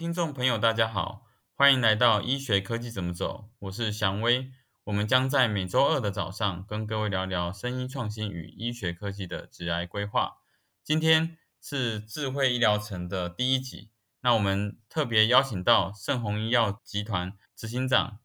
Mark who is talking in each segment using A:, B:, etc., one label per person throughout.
A: 听众朋友，大家好，欢迎来到医学科技怎么走，我是祥威。我们将在每周二的早上跟各位聊聊生医创新与医学科技的致癌规划。今天是智慧医疗城的第一集，那我们特别邀请到盛虹医药集团执行长、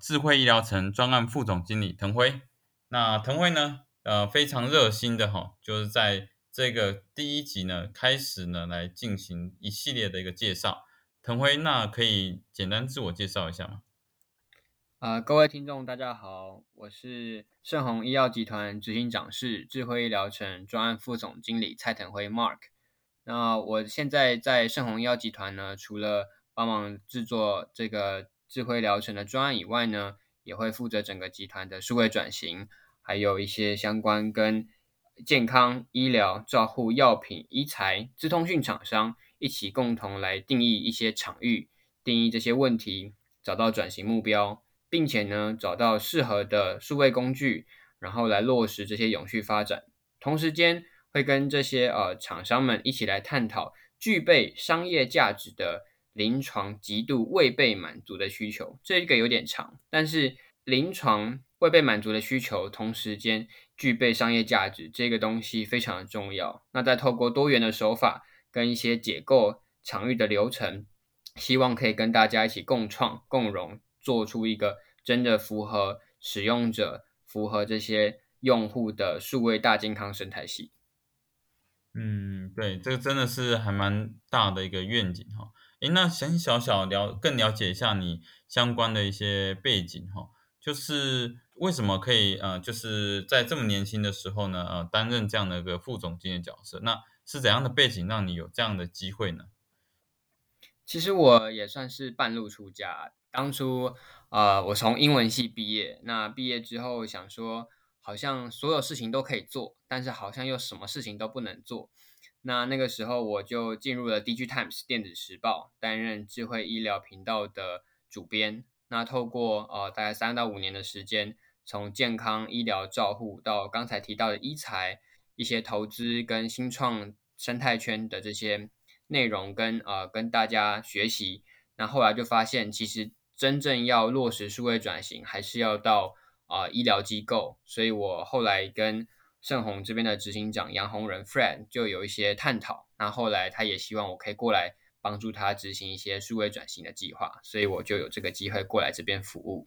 A: 智慧医疗城专案副总经理滕辉。那滕辉呢，呃，非常热心的哈，就是在这个第一集呢开始呢来进行一系列的一个介绍。滕辉，那可以简单自我介绍一下吗？
B: 啊，各位听众，大家好，我是盛虹医药集团执行长室智慧医疗城专案副总经理蔡腾辉 Mark。那我现在在盛虹医药集团呢，除了帮忙制作这个智慧疗程的专案以外呢，也会负责整个集团的数位转型，还有一些相关跟健康、医疗、照护、药品、医材、资通讯厂商一起共同来定义一些场域，定义这些问题，找到转型目标。并且呢，找到适合的数位工具，然后来落实这些永续发展。同时间会跟这些呃厂商们一起来探讨具备商业价值的临床极度未被满足的需求。这个有点长，但是临床未被满足的需求，同时间具备商业价值，这个东西非常的重要。那再透过多元的手法跟一些解构场域的流程，希望可以跟大家一起共创共荣。做出一个真的符合使用者、符合这些用户的数位大健康生态系。
A: 嗯，对，这个真的是还蛮大的一个愿景哈。诶，那想小小了更了解一下你相关的一些背景哈，就是为什么可以呃，就是在这么年轻的时候呢，呃，担任这样的一个副总经理角色，那是怎样的背景让你有这样的机会呢？
B: 其实我也算是半路出家。当初，呃，我从英文系毕业，那毕业之后想说，好像所有事情都可以做，但是好像又什么事情都不能做。那那个时候我就进入了 DG Times 电子时报，担任智慧医疗频道的主编。那透过呃大概三到五年的时间，从健康医疗照护到刚才提到的医材一些投资跟新创生态圈的这些内容，跟呃跟大家学习。那后来就发现，其实。真正要落实数位转型，还是要到啊医疗机构，所以我后来跟盛虹这边的执行长杨宏仁 Fred 就有一些探讨。那后来他也希望我可以过来帮助他执行一些数位转型的计划，所以我就有这个机会过来这边服务。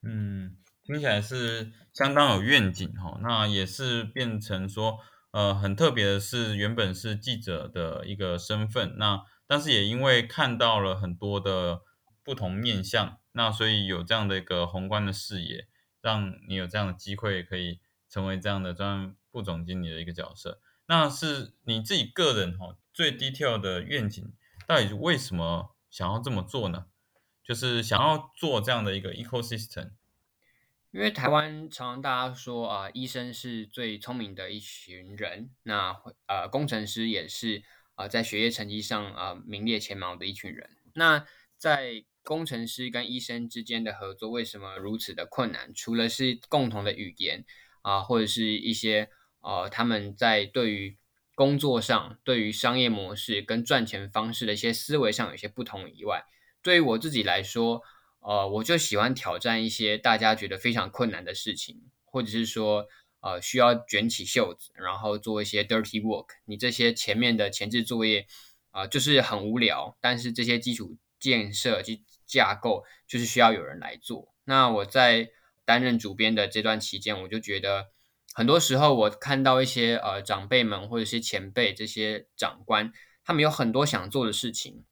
A: 嗯，听起来是相当有愿景哈。那也是变成说，呃，很特别的是，原本是记者的一个身份，那但是也因为看到了很多的。不同面向，那所以有这样的一个宏观的视野，让你有这样的机会可以成为这样的专副总经理的一个角色。那是你自己个人哈最 detail 的愿景，到底是为什么想要这么做呢？就是想要做这样的一个 ecosystem。
B: 因为台湾常常大家说啊，医生是最聪明的一群人，那呃工程师也是啊在学业成绩上啊名列前茅的一群人。那在工程师跟医生之间的合作为什么如此的困难？除了是共同的语言啊，或者是一些呃，他们在对于工作上、对于商业模式跟赚钱方式的一些思维上有些不同以外，对于我自己来说，呃，我就喜欢挑战一些大家觉得非常困难的事情，或者是说呃，需要卷起袖子，然后做一些 dirty work。你这些前面的前置作业啊，就是很无聊，但是这些基础建设及架构就是需要有人来做。那我在担任主编的这段期间，我就觉得很多时候我看到一些呃长辈们或者是前辈这些长官，他们有很多想做的事情，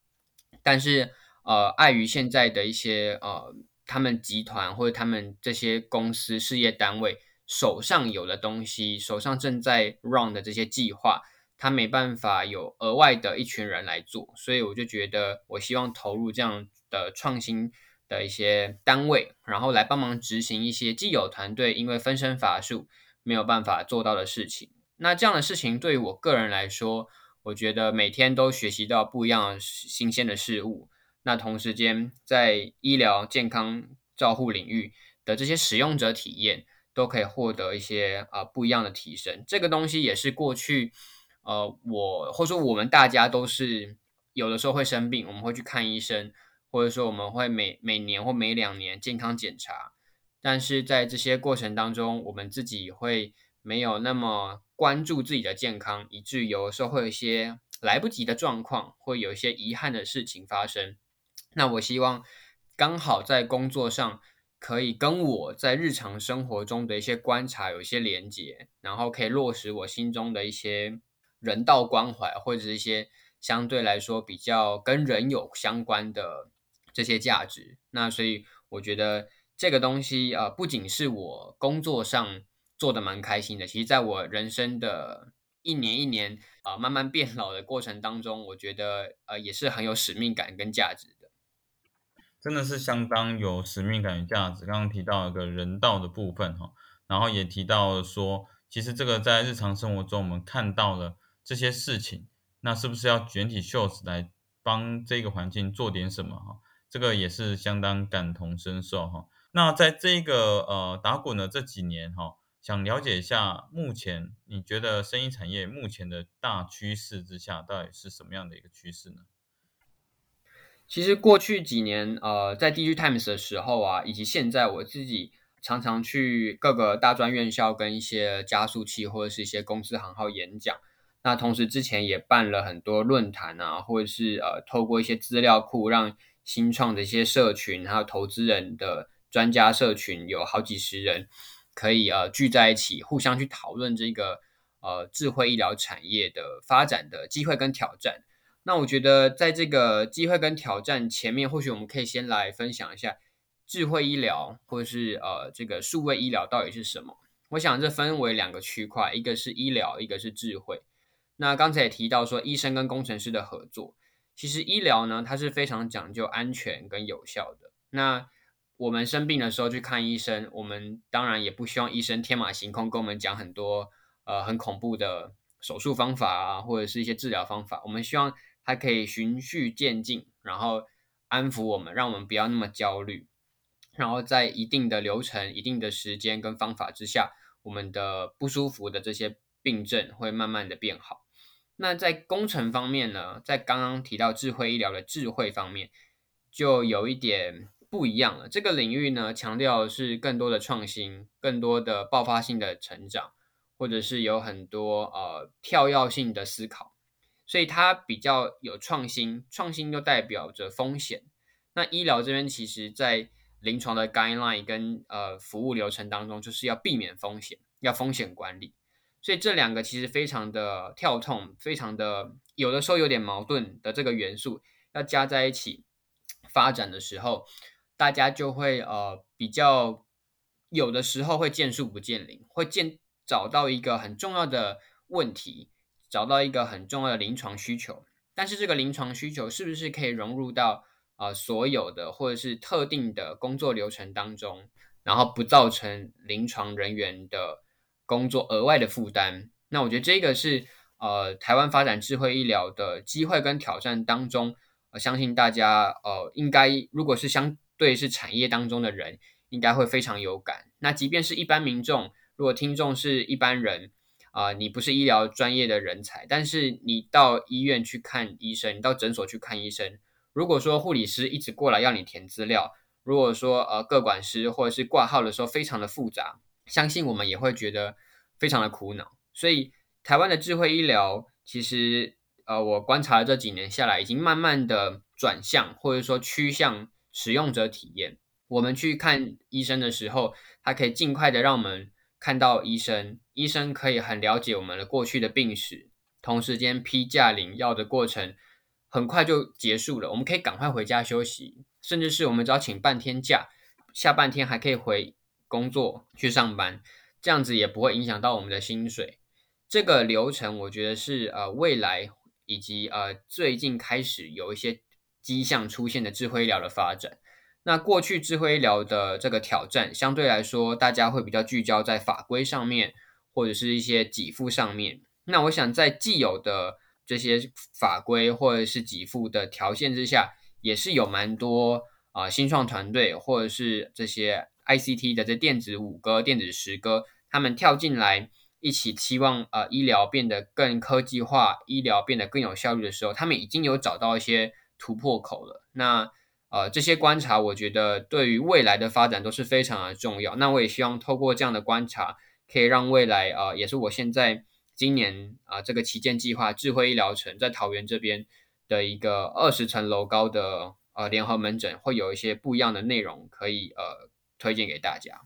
B: 但是呃碍于现在的一些呃他们集团或者他们这些公司事业单位手上有的东西，手上正在 run 的这些计划。他没办法有额外的一群人来做，所以我就觉得我希望投入这样的创新的一些单位，然后来帮忙执行一些既有团队因为分身乏术没有办法做到的事情。那这样的事情对于我个人来说，我觉得每天都学习到不一样新鲜的事物。那同时间在医疗健康照护领域的这些使用者体验都可以获得一些啊不一样的提升。这个东西也是过去。呃，我或者说我们大家都是有的时候会生病，我们会去看医生，或者说我们会每每年或每两年健康检查。但是在这些过程当中，我们自己会没有那么关注自己的健康，以至于有的时候会有一些来不及的状况，会有一些遗憾的事情发生。那我希望刚好在工作上可以跟我在日常生活中的一些观察有一些连接，然后可以落实我心中的一些人道关怀，或者是一些相对来说比较跟人有相关的这些价值。那所以我觉得这个东西啊，不仅是我工作上做的蛮开心的，其实在我人生的一年一年啊慢慢变老的过程当中，我觉得呃也是很有使命感跟价值。
A: 真的是相当有使命感与价值。刚刚提到一个人道的部分哈，然后也提到说，其实这个在日常生活中我们看到了这些事情，那是不是要卷起袖子来帮这个环境做点什么哈？这个也是相当感同身受哈。那在这个呃打滚的这几年哈，想了解一下目前你觉得生意产业目前的大趋势之下，到底是什么样的一个趋势呢？
B: 其实过去几年，呃，在 DG Times 的时候啊，以及现在我自己常常去各个大专院校跟一些加速器或者是一些公司行号演讲。那同时之前也办了很多论坛啊，或者是呃，透过一些资料库，让新创的一些社群还有投资人的专家社群有好几十人可以呃聚在一起，互相去讨论这个呃智慧医疗产业的发展的机会跟挑战。那我觉得，在这个机会跟挑战前面，或许我们可以先来分享一下智慧医疗，或者是呃这个数位医疗到底是什么。我想这分为两个区块，一个是医疗，一个是智慧。那刚才也提到说，医生跟工程师的合作，其实医疗呢，它是非常讲究安全跟有效的。那我们生病的时候去看医生，我们当然也不希望医生天马行空跟我们讲很多呃很恐怖的手术方法啊，或者是一些治疗方法。我们希望它可以循序渐进，然后安抚我们，让我们不要那么焦虑，然后在一定的流程、一定的时间跟方法之下，我们的不舒服的这些病症会慢慢的变好。那在工程方面呢，在刚刚提到智慧医疗的智慧方面，就有一点不一样了。这个领域呢，强调是更多的创新，更多的爆发性的成长，或者是有很多呃跳跃性的思考。所以它比较有创新，创新又代表着风险。那医疗这边其实，在临床的 guideline 跟呃服务流程当中，就是要避免风险，要风险管理。所以这两个其实非常的跳痛，非常的有的时候有点矛盾的这个元素，要加在一起发展的时候，大家就会呃比较有的时候会见树不见林，会见找到一个很重要的问题。找到一个很重要的临床需求，但是这个临床需求是不是可以融入到呃所有的或者是特定的工作流程当中，然后不造成临床人员的工作额外的负担？那我觉得这个是呃台湾发展智慧医疗的机会跟挑战当中，呃相信大家呃应该如果是相对是产业当中的人，应该会非常有感。那即便是一般民众，如果听众是一般人。啊，你不是医疗专业的人才，但是你到医院去看医生，你到诊所去看医生。如果说护理师一直过来要你填资料，如果说呃各管师或者是挂号的时候非常的复杂，相信我们也会觉得非常的苦恼。所以台湾的智慧医疗，其实呃我观察了这几年下来，已经慢慢的转向或者说趋向使用者体验。我们去看医生的时候，他可以尽快的让我们。看到医生，医生可以很了解我们的过去的病史，同时间批假领药的过程很快就结束了，我们可以赶快回家休息，甚至是我们只要请半天假，下半天还可以回工作去上班，这样子也不会影响到我们的薪水。这个流程我觉得是呃未来以及呃最近开始有一些迹象出现的智慧医疗的发展。那过去智慧医疗的这个挑战，相对来说，大家会比较聚焦在法规上面，或者是一些给付上面。那我想，在既有的这些法规或者是给付的条件之下，也是有蛮多啊新创团队或者是这些 ICT 的这电子五哥、电子十哥，他们跳进来一起期望呃医疗变得更科技化，医疗变得更有效率的时候，他们已经有找到一些突破口了。那呃这些观察，我觉得对于未来的发展都是非常的重要。那我也希望透过这样的观察，可以让未来啊，也是我现在今年啊这个旗舰计划智慧医疗城在桃园这边的一个二十层楼高的呃联合门诊，会有一些不一样的内容可以呃推荐给大家。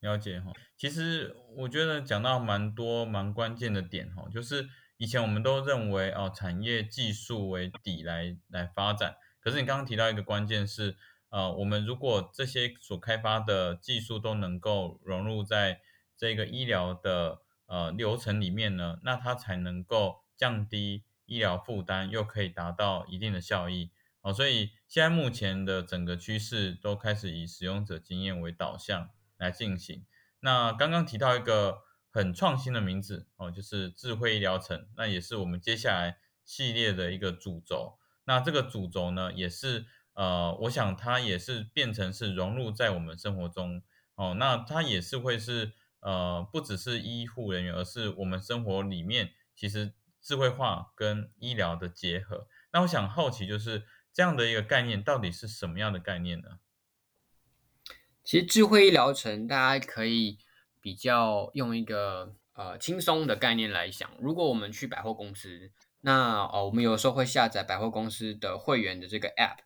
A: 了解哈，其实我觉得讲到蛮多蛮关键的点哈，就是以前我们都认为哦，产业技术为底来来发展，可是你刚刚提到一个关键是，呃，我们如果这些所开发的技术都能够融入在这个医疗的呃流程里面呢，那它才能够降低医疗负担，又可以达到一定的效益。哦，所以现在目前的整个趋势都开始以使用者经验为导向。来进行。那刚刚提到一个很创新的名字哦，就是智慧医疗城，那也是我们接下来系列的一个主轴。那这个主轴呢，也是呃，我想它也是变成是融入在我们生活中哦。那它也是会是呃，不只是医护人员，而是我们生活里面其实智慧化跟医疗的结合。那我想好奇，就是这样的一个概念到底是什么样的概念呢？
B: 其实智慧医疗城，大家可以比较用一个呃轻松的概念来想。如果我们去百货公司，那哦，我们有时候会下载百货公司的会员的这个 App。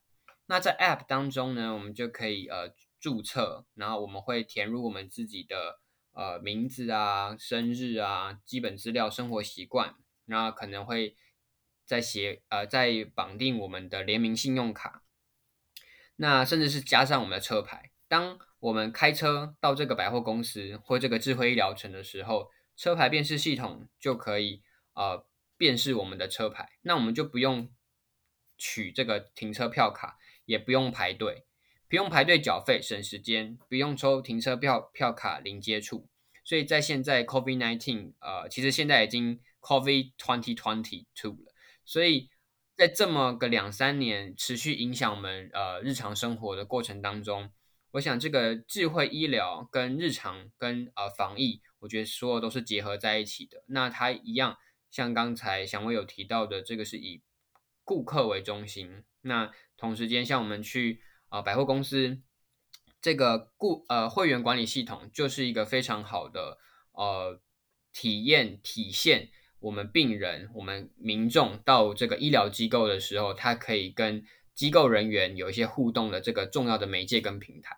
B: 那在 App 当中呢，我们就可以呃注册，然后我们会填入我们自己的呃名字啊、生日啊、基本资料、生活习惯，然后可能会再写呃再绑定我们的联名信用卡，那甚至是加上我们的车牌。当我们开车到这个百货公司或这个智慧医疗城的时候，车牌辨识系统就可以呃辨识我们的车牌，那我们就不用取这个停车票卡，也不用排队，不用排队缴费省时间，不用抽停车票票卡零接触。所以在现在 COVID nineteen 呃，其实现在已经 COVID twenty twenty two 了，所以在这么个两三年持续影响我们呃日常生活的过程当中。我想这个智慧医疗跟日常跟呃防疫，我觉得所有都是结合在一起的。那它一样，像刚才祥威有提到的，这个是以顾客为中心。那同时间，像我们去啊百货公司，这个顾呃会员管理系统就是一个非常好的呃体验体现。我们病人、我们民众到这个医疗机构的时候，它可以跟机构人员有一些互动的这个重要的媒介跟平台。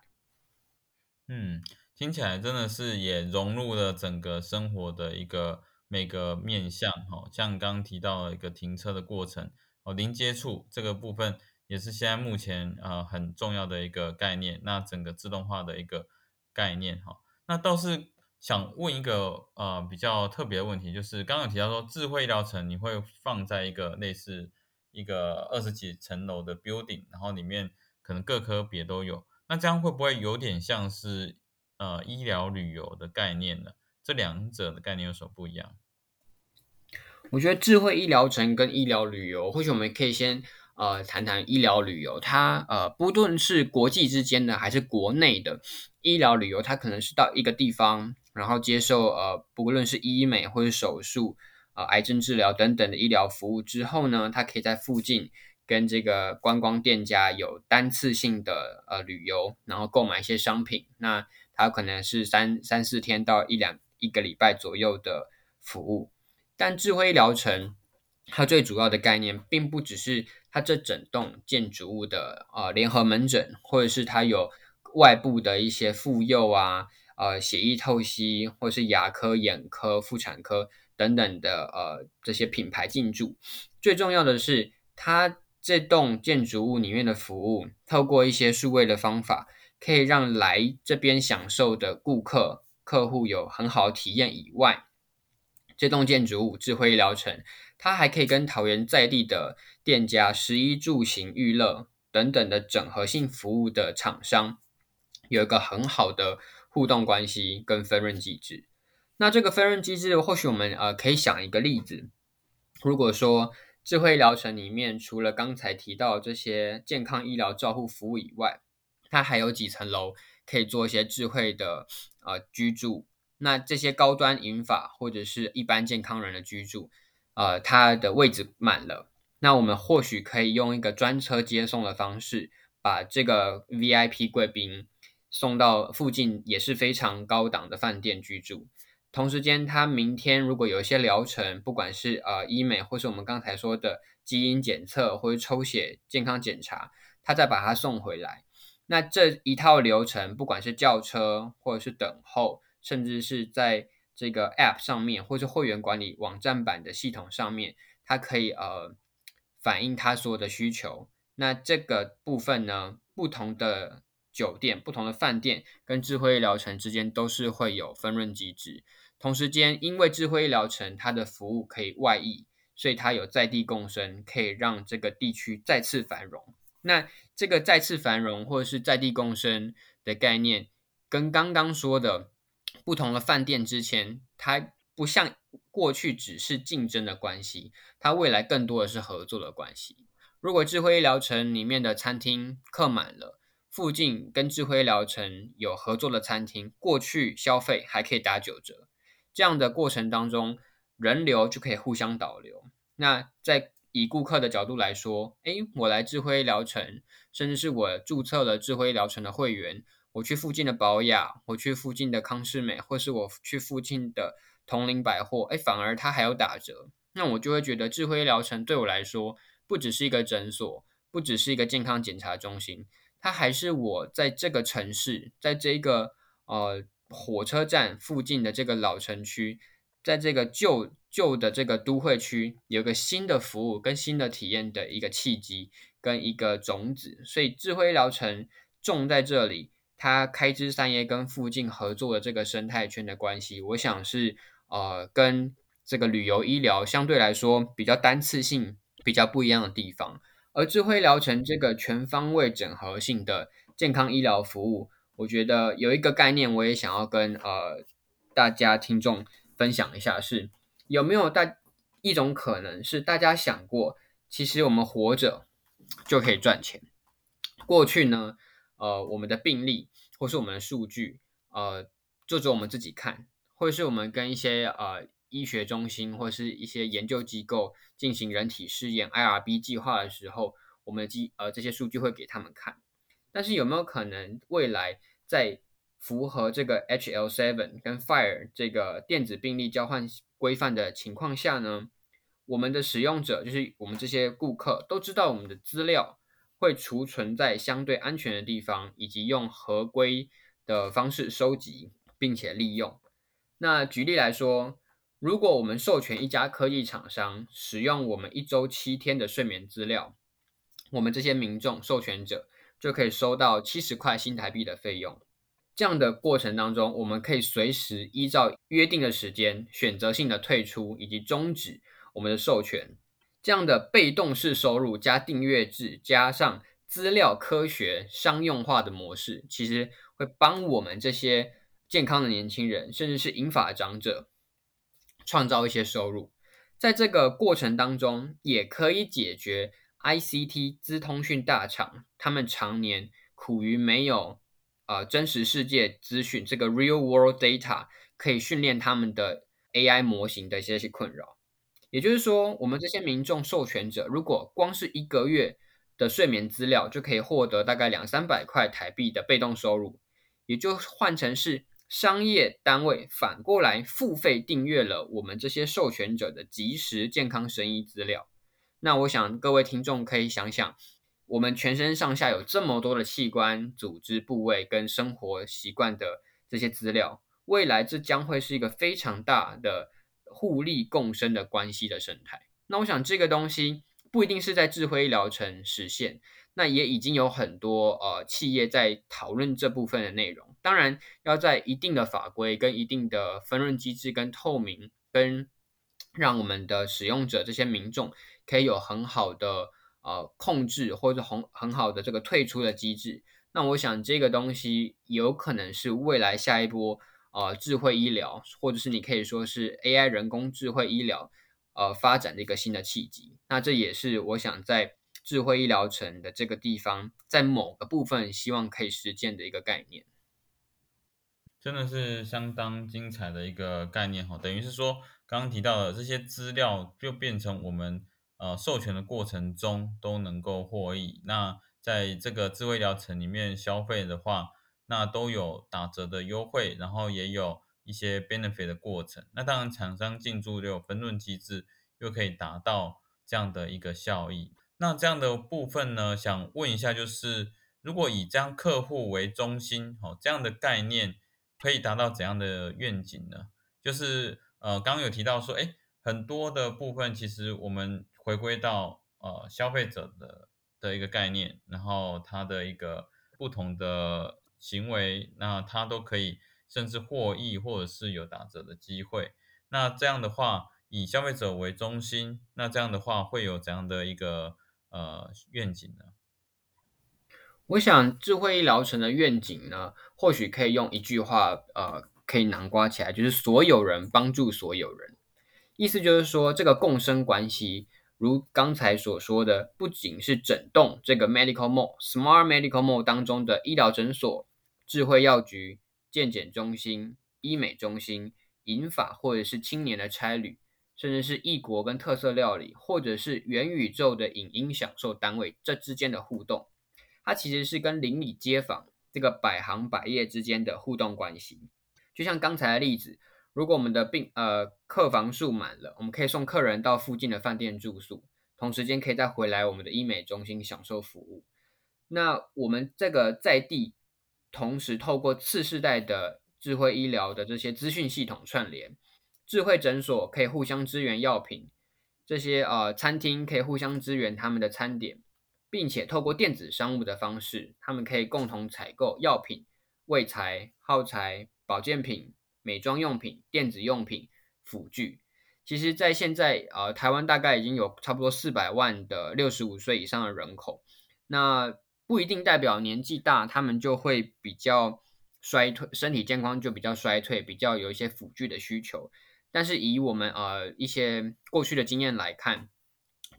A: 嗯，听起来真的是也融入了整个生活的一个每个面向哈，像刚刚提到一个停车的过程哦，零接触这个部分也是现在目前呃很重要的一个概念。那整个自动化的一个概念哈，那倒是想问一个呃比较特别的问题，就是刚刚提到说智慧医疗城你会放在一个类似一个二十几层楼的 building，然后里面可能各科别都有。那这样会不会有点像是呃医疗旅游的概念呢？这两者的概念有什么不一样？
B: 我觉得智慧医疗城跟医疗旅游，或许我们可以先呃谈谈医疗旅游。它呃不论是国际之间的还是国内的医疗旅游，它可能是到一个地方，然后接受呃不论是医美或者手术啊癌症治疗等等的医疗服务之后呢，它可以在附近。跟这个观光店家有单次性的呃旅游，然后购买一些商品，那它可能是三三四天到一两一个礼拜左右的服务。但智慧疗程它最主要的概念，并不只是它这整栋建筑物的呃联合门诊，或者是它有外部的一些妇幼啊、呃血液透析，或是牙科、眼科、妇产科等等的呃这些品牌进驻。最重要的是它。这栋建筑物里面的服务，透过一些数位的方法，可以让来这边享受的顾客、客户有很好的体验以外，这栋建筑物智慧医疗城，它还可以跟桃园在地的店家、食衣住行娱乐等等的整合性服务的厂商，有一个很好的互动关系跟分润机制。那这个分润机制，或许我们呃可以想一个例子，如果说。智慧医疗城里面，除了刚才提到这些健康医疗照护服务以外，它还有几层楼可以做一些智慧的呃居住。那这些高端银发或者是一般健康人的居住，呃，它的位置满了，那我们或许可以用一个专车接送的方式，把这个 VIP 贵宾送到附近也是非常高档的饭店居住。同时间，他明天如果有一些疗程，不管是呃医美，或是我们刚才说的基因检测或者抽血健康检查，他再把他送回来。那这一套流程，不管是叫车或者是等候，甚至是在这个 App 上面，或是会员管理网站版的系统上面，它可以呃反映他所有的需求。那这个部分呢，不同的酒店、不同的饭店跟智慧医疗城之间都是会有分润机制。同时间，因为智慧医疗城它的服务可以外溢，所以它有在地共生，可以让这个地区再次繁荣。那这个再次繁荣或者是在地共生的概念，跟刚刚说的不同的饭店之前，它不像过去只是竞争的关系，它未来更多的是合作的关系。如果智慧医疗城里面的餐厅客满了，附近跟智慧医疗城有合作的餐厅，过去消费还可以打九折。这样的过程当中，人流就可以互相导流。那在以顾客的角度来说，诶，我来智慧疗程，甚至是我注册了智慧疗程的会员，我去附近的保雅，我去附近的康士美，或是我去附近的同林百货，诶，反而它还有打折。那我就会觉得智慧疗程对我来说，不只是一个诊所，不只是一个健康检查中心，它还是我在这个城市，在这个呃。火车站附近的这个老城区，在这个旧旧的这个都会区，有个新的服务跟新的体验的一个契机跟一个种子，所以智慧疗程种在这里，它开枝散叶跟附近合作的这个生态圈的关系，我想是呃跟这个旅游医疗相对来说比较单次性、比较不一样的地方，而智慧疗城这个全方位整合性的健康医疗服务。我觉得有一个概念，我也想要跟呃大家听众分享一下，是有没有大一种可能是大家想过，其实我们活着就可以赚钱。过去呢，呃，我们的病例或是我们的数据，呃，就只有我们自己看，或者是我们跟一些呃医学中心或是一些研究机构进行人体试验 IRB 计划的时候，我们的机呃这些数据会给他们看。但是有没有可能未来在符合这个 HL7 跟 Fire 这个电子病历交换规范的情况下呢？我们的使用者就是我们这些顾客都知道我们的资料会储存在相对安全的地方，以及用合规的方式收集并且利用。那举例来说，如果我们授权一家科技厂商使用我们一周七天的睡眠资料，我们这些民众授权者。就可以收到七十块新台币的费用。这样的过程当中，我们可以随时依照约定的时间选择性的退出以及终止我们的授权。这样的被动式收入加订阅制，加上资料科学商用化的模式，其实会帮我们这些健康的年轻人，甚至是银发长者，创造一些收入。在这个过程当中，也可以解决。ICT 资通讯大厂，他们常年苦于没有呃真实世界资讯，这个 real world data 可以训练他们的 AI 模型的一些些困扰。也就是说，我们这些民众授权者，如果光是一个月的睡眠资料就可以获得大概两三百块台币的被动收入，也就换成是商业单位反过来付费订阅了我们这些授权者的即时健康生医资料。那我想各位听众可以想想，我们全身上下有这么多的器官、组织部位跟生活习惯的这些资料，未来这将会是一个非常大的互利共生的关系的生态。那我想这个东西不一定是在智慧医疗城实现，那也已经有很多呃企业在讨论这部分的内容。当然要在一定的法规跟一定的分润机制跟透明跟让我们的使用者这些民众。可以有很好的呃控制或者很很好的这个退出的机制，那我想这个东西有可能是未来下一波呃智慧医疗，或者是你可以说是 AI 人工智慧医疗呃发展的一个新的契机。那这也是我想在智慧医疗城的这个地方，在某个部分希望可以实践的一个概念。
A: 真的是相当精彩的一个概念哈，等于是说刚刚提到的这些资料就变成我们呃授权的过程中都能够获益。那在这个智慧疗程里面消费的话，那都有打折的优惠，然后也有一些 benefit 的过程。那当然厂商进驻又有分润机制，又可以达到这样的一个效益。那这样的部分呢，想问一下，就是如果以这样客户为中心，哦这样的概念。可以达到怎样的愿景呢？就是呃，刚刚有提到说，哎，很多的部分其实我们回归到呃消费者的的一个概念，然后他的一个不同的行为，那他都可以甚至获益或者是有打折的机会。那这样的话，以消费者为中心，那这样的话会有怎样的一个呃愿景呢？
B: 我想智慧医疗城的愿景呢，或许可以用一句话，呃，可以囊括起来，就是所有人帮助所有人。意思就是说，这个共生关系，如刚才所说的，不仅是整栋这个 medical mall、smart medical mall 当中的医疗诊所、智慧药局、健检中心、医美中心、银发或者是青年的差旅，甚至是异国跟特色料理，或者是元宇宙的影音享受单位，这之间的互动。它其实是跟邻里街坊这个百行百业之间的互动关系，就像刚才的例子，如果我们的病呃客房数满了，我们可以送客人到附近的饭店住宿，同时间可以再回来我们的医美中心享受服务。那我们这个在地，同时透过次世代的智慧医疗的这些资讯系统串联，智慧诊所可以互相支援药品，这些呃餐厅可以互相支援他们的餐点。并且透过电子商务的方式，他们可以共同采购药品、卫材、耗材、保健品、美妆用品、电子用品、辅具。其实，在现在，呃，台湾大概已经有差不多四百万的六十五岁以上的人口。那不一定代表年纪大，他们就会比较衰退，身体健康就比较衰退，比较有一些辅具的需求。但是，以我们呃一些过去的经验来看，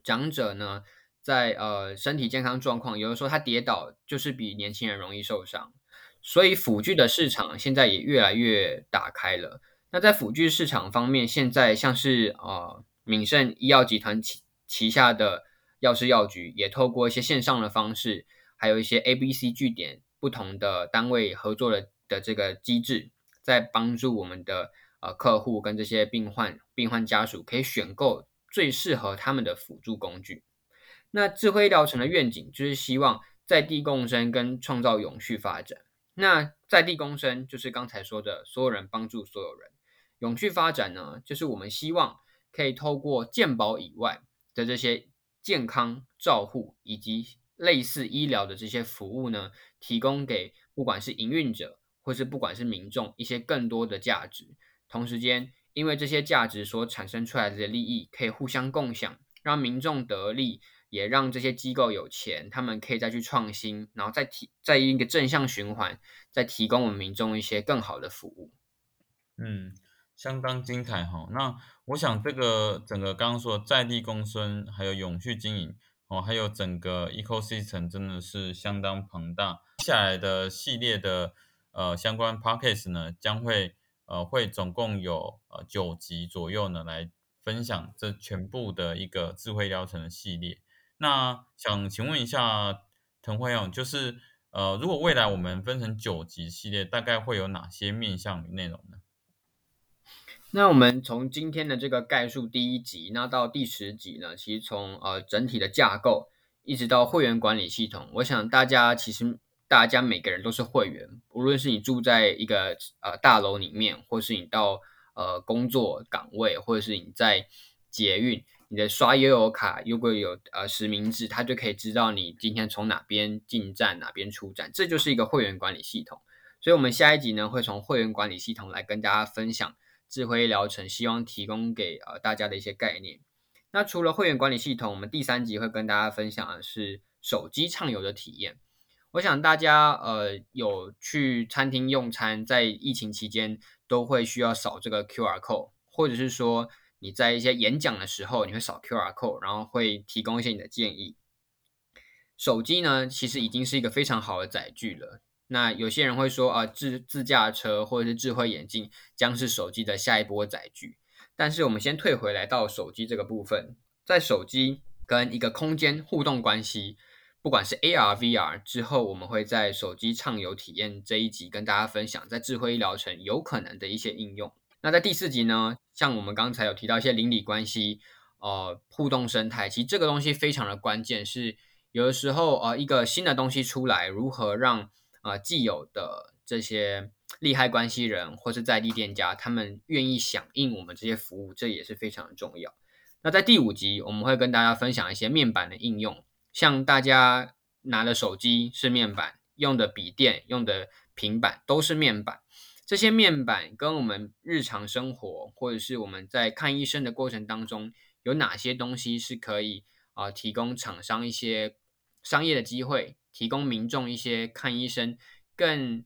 B: 长者呢？在呃身体健康状况，有的时候他跌倒就是比年轻人容易受伤，所以辅具的市场现在也越来越打开了。那在辅具市场方面，现在像是呃敏盛医药集团旗旗下的药师药局，也透过一些线上的方式，还有一些 A、B、C 据点不同的单位合作的的这个机制，在帮助我们的呃客户跟这些病患病患家属可以选购最适合他们的辅助工具。那智慧医疗城的愿景就是希望在地共生跟创造永续发展。那在地共生就是刚才说的所有人帮助所有人，永续发展呢，就是我们希望可以透过健保以外的这些健康照护以及类似医疗的这些服务呢，提供给不管是营运者或是不管是民众一些更多的价值。同时间，因为这些价值所产生出来的利益可以互相共享，让民众得利。也让这些机构有钱，他们可以再去创新，然后再提再一个正向循环，再提供我们民众一些更好的服务。
A: 嗯，相当精彩哈。那我想这个整个刚刚说在地共生，还有永续经营哦，还有整个 ecosystem 真的是相当庞大。接下来的系列的呃相关 p a c k a g e 呢，将会呃会总共有呃九集左右呢，来分享这全部的一个智慧疗程的系列。那想请问一下滕辉勇，就是呃，如果未来我们分成九集系列，大概会有哪些面向与内容呢？
B: 那我们从今天的这个概述第一集，那到第十集呢，其实从呃整体的架构，一直到会员管理系统，我想大家其实大家每个人都是会员，无论是你住在一个呃大楼里面，或是你到呃工作岗位，或者是你在捷运。你的刷悠游卡如果有呃实名制，它就可以知道你今天从哪边进站，哪边出站，这就是一个会员管理系统。所以，我们下一集呢会从会员管理系统来跟大家分享智慧疗程，希望提供给呃大家的一些概念。那除了会员管理系统，我们第三集会跟大家分享的是手机畅游的体验。我想大家呃有去餐厅用餐，在疫情期间都会需要扫这个 QR code，或者是说。你在一些演讲的时候，你会扫 QR code，然后会提供一些你的建议。手机呢，其实已经是一个非常好的载具了。那有些人会说啊，自自驾车或者是智慧眼镜将是手机的下一波载具。但是我们先退回来到手机这个部分，在手机跟一个空间互动关系，不管是 AR、VR 之后，我们会在手机畅游体验这一集跟大家分享，在智慧医疗城有可能的一些应用。那在第四集呢，像我们刚才有提到一些邻里关系，呃，互动生态，其实这个东西非常的关键，是有的时候呃一个新的东西出来，如何让啊，既有的这些利害关系人或是在地店家，他们愿意响应我们这些服务，这也是非常的重要。那在第五集，我们会跟大家分享一些面板的应用，像大家拿的手机是面板，用的笔电、用的平板都是面板。这些面板跟我们日常生活，或者是我们在看医生的过程当中，有哪些东西是可以啊提供厂商一些商业的机会？提供民众一些看医生更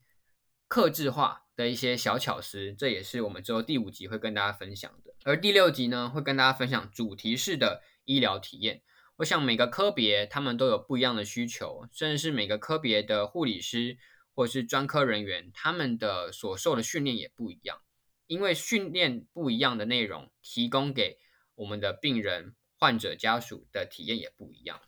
B: 克制化的一些小巧思，这也是我们之后第五集会跟大家分享的。而第六集呢，会跟大家分享主题式的医疗体验。我想每个科别他们都有不一样的需求，甚至是每个科别的护理师或是专科人员，他们的所受的训练也不一样。因为训练不一样的内容，提供给我们的病人、患者家属的体验也不一样。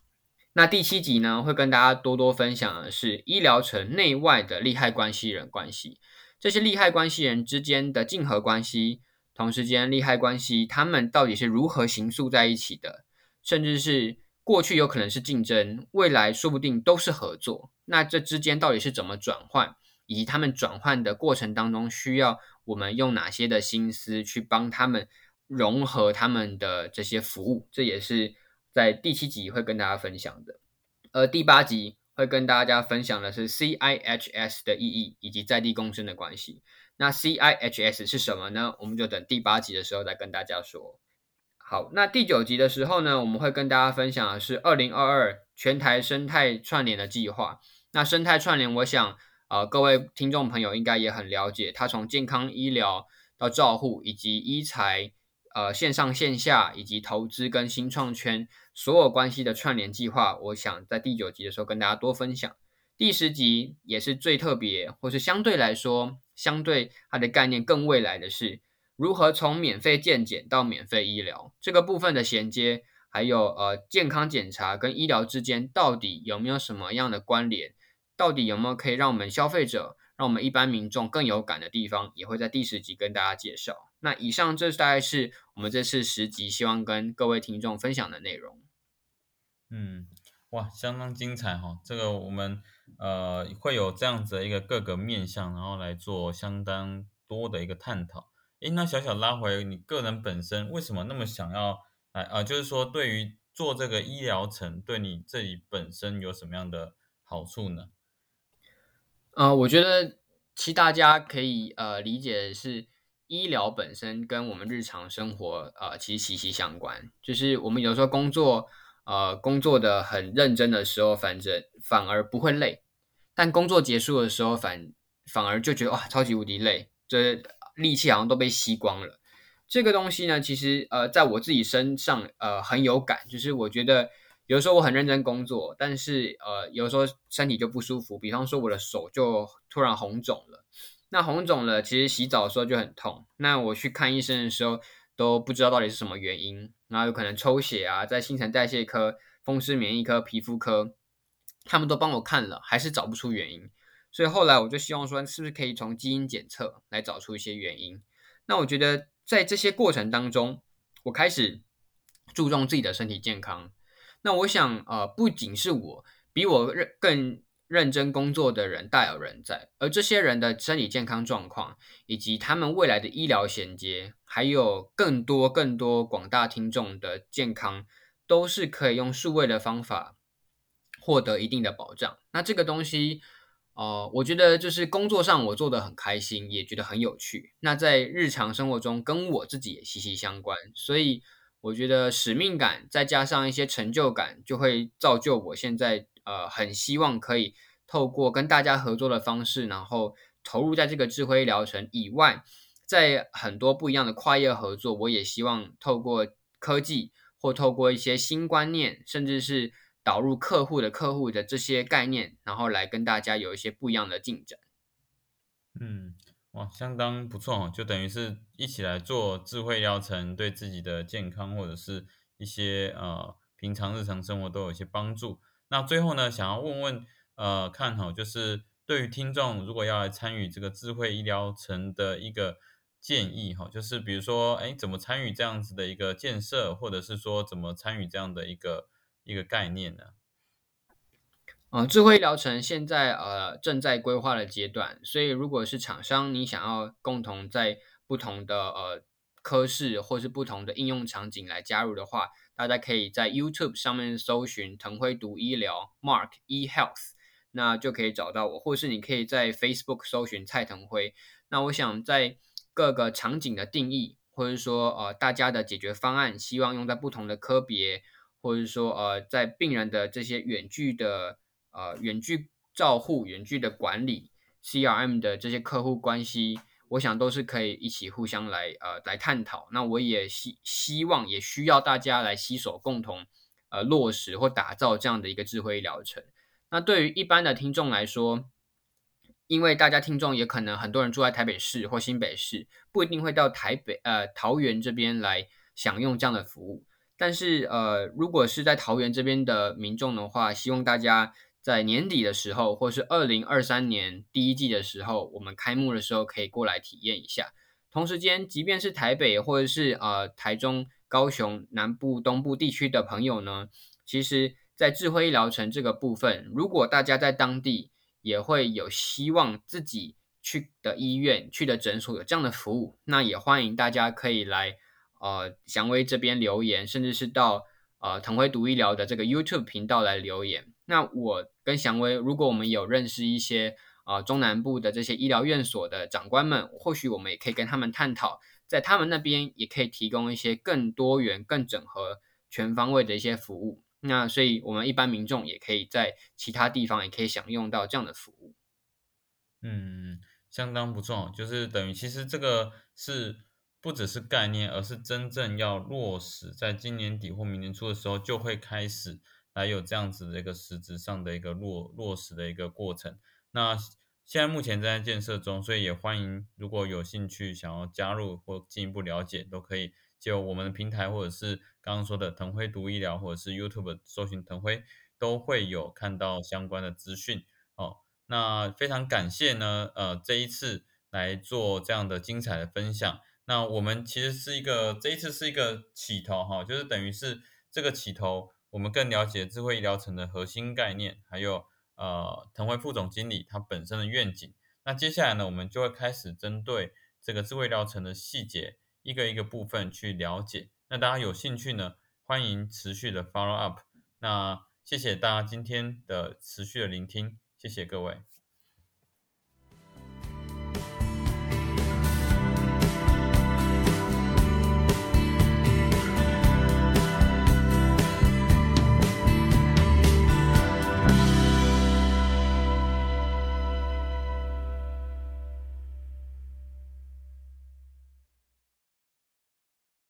B: 那第七集呢，会跟大家多多分享的是医疗城内外的利害关系人关系，这些利害关系人之间的竞合关系，同时间利害关系他们到底是如何形塑在一起的，甚至是过去有可能是竞争，未来说不定都是合作。那这之间到底是怎么转换，以及他们转换的过程当中需要我们用哪些的心思去帮他们融合他们的这些服务，这也是。在第七集会跟大家分享的，而第八集会跟大家分享的是 CIHS 的意义以及在地共生的关系。那 CIHS 是什么呢？我们就等第八集的时候再跟大家说。好，那第九集的时候呢，我们会跟大家分享的是二零二二全台生态串联的计划。那生态串联，我想呃各位听众朋友应该也很了解，它从健康医疗到照护以及医材。呃，线上线下以及投资跟新创圈所有关系的串联计划，我想在第九集的时候跟大家多分享。第十集也是最特别，或是相对来说，相对它的概念更未来的是，如何从免费健检到免费医疗这个部分的衔接，还有呃健康检查跟医疗之间到底有没有什么样的关联，到底有没有可以让我们消费者。让我们一般民众更有感的地方，也会在第十集跟大家介绍。那以上这大概是我们这次十集希望跟各位听众分享的内容。
A: 嗯，哇，相当精彩哈！这个我们呃会有这样子的一个各个面向，然后来做相当多的一个探讨。诶，那小小拉回你个人本身，为什么那么想要来啊？就是说，对于做这个医疗城，对你自己本身有什么样的好处呢？
B: 呃，我觉得其实大家可以呃理解的是，医疗本身跟我们日常生活呃其实息息相关。就是我们有时候工作呃工作的很认真的时候，反正反而不会累；但工作结束的时候，反反而就觉得哇超级无敌累，这力气好像都被吸光了。这个东西呢，其实呃在我自己身上呃很有感，就是我觉得。有时候我很认真工作，但是呃，有时候身体就不舒服，比方说我的手就突然红肿了。那红肿了，其实洗澡的时候就很痛。那我去看医生的时候都不知道到底是什么原因，然后有可能抽血啊，在新陈代谢科、风湿免疫科、皮肤科，他们都帮我看了，还是找不出原因。所以后来我就希望说，是不是可以从基因检测来找出一些原因？那我觉得在这些过程当中，我开始注重自己的身体健康。那我想，呃，不仅是我，比我认更认真工作的人大有人在，而这些人的身体健康状况，以及他们未来的医疗衔接，还有更多更多广大听众的健康，都是可以用数位的方法获得一定的保障。那这个东西，呃，我觉得就是工作上我做的很开心，也觉得很有趣。那在日常生活中，跟我自己也息息相关，所以。我觉得使命感再加上一些成就感，就会造就我现在呃很希望可以透过跟大家合作的方式，然后投入在这个智慧疗程以外，在很多不一样的跨业合作，我也希望透过科技或透过一些新观念，甚至是导入客户的客户的这些概念，然后来跟大家有一些不一样的进展。
A: 嗯，哇，相当不错哦，就等于是一起来做智慧疗程，对自己的健康或者是一些呃平常日常生活都有一些帮助。那最后呢，想要问问呃，看哈，就是对于听众如果要来参与这个智慧医疗城的一个建议哈，就是比如说，哎，怎么参与这样子的一个建设，或者是说怎么参与这样的一个一个概念呢？
B: 呃，智慧医疗城现在呃正在规划的阶段，所以如果是厂商，你想要共同在不同的呃科室或是不同的应用场景来加入的话，大家可以在 YouTube 上面搜寻腾辉读医疗 Mark E Health，那就可以找到我，或是你可以在 Facebook 搜寻蔡腾辉。那我想在各个场景的定义，或者说呃大家的解决方案，希望用在不同的科别，或者说呃在病人的这些远距的。呃，远距照护、远距的管理、CRM 的这些客户关系，我想都是可以一起互相来呃来探讨。那我也希希望也需要大家来携手共同呃落实或打造这样的一个智慧医疗程。那对于一般的听众来说，因为大家听众也可能很多人住在台北市或新北市，不一定会到台北呃桃园这边来享用这样的服务。但是呃，如果是在桃园这边的民众的话，希望大家。在年底的时候，或是二零二三年第一季的时候，我们开幕的时候可以过来体验一下。同时间，即便是台北或者是呃台中、高雄南部、东部地区的朋友呢，其实，在智慧医疗城这个部分，如果大家在当地也会有希望自己去的医院、去的诊所有这样的服务，那也欢迎大家可以来呃祥威这边留言，甚至是到呃腾辉读医疗的这个 YouTube 频道来留言。那我跟祥威，如果我们有认识一些啊中南部的这些医疗院所的长官们，或许我们也可以跟他们探讨，在他们那边也可以提供一些更多元、更整合、全方位的一些服务。那所以，我们一般民众也可以在其他地方也可以享用到这样的服务。
A: 嗯，相当不错，就是等于其实这个是不只是概念，而是真正要落实，在今年底或明年初的时候就会开始。还有这样子的一个实质上的一个落落实的一个过程。那现在目前正在建设中，所以也欢迎如果有兴趣想要加入或进一步了解，都可以就我们的平台或者是刚刚说的腾辉读医疗，或者是 YouTube 搜寻腾辉，都会有看到相关的资讯。哦，那非常感谢呢，呃，这一次来做这样的精彩的分享。那我们其实是一个这一次是一个起头哈，就是等于是这个起头。我们更了解智慧医疗城的核心概念，还有呃腾辉副总经理他本身的愿景。那接下来呢，我们就会开始针对这个智慧医疗城的细节，一个一个部分去了解。那大家有兴趣呢，欢迎持续的 follow up。那谢谢大家今天的持续的聆听，谢谢各位。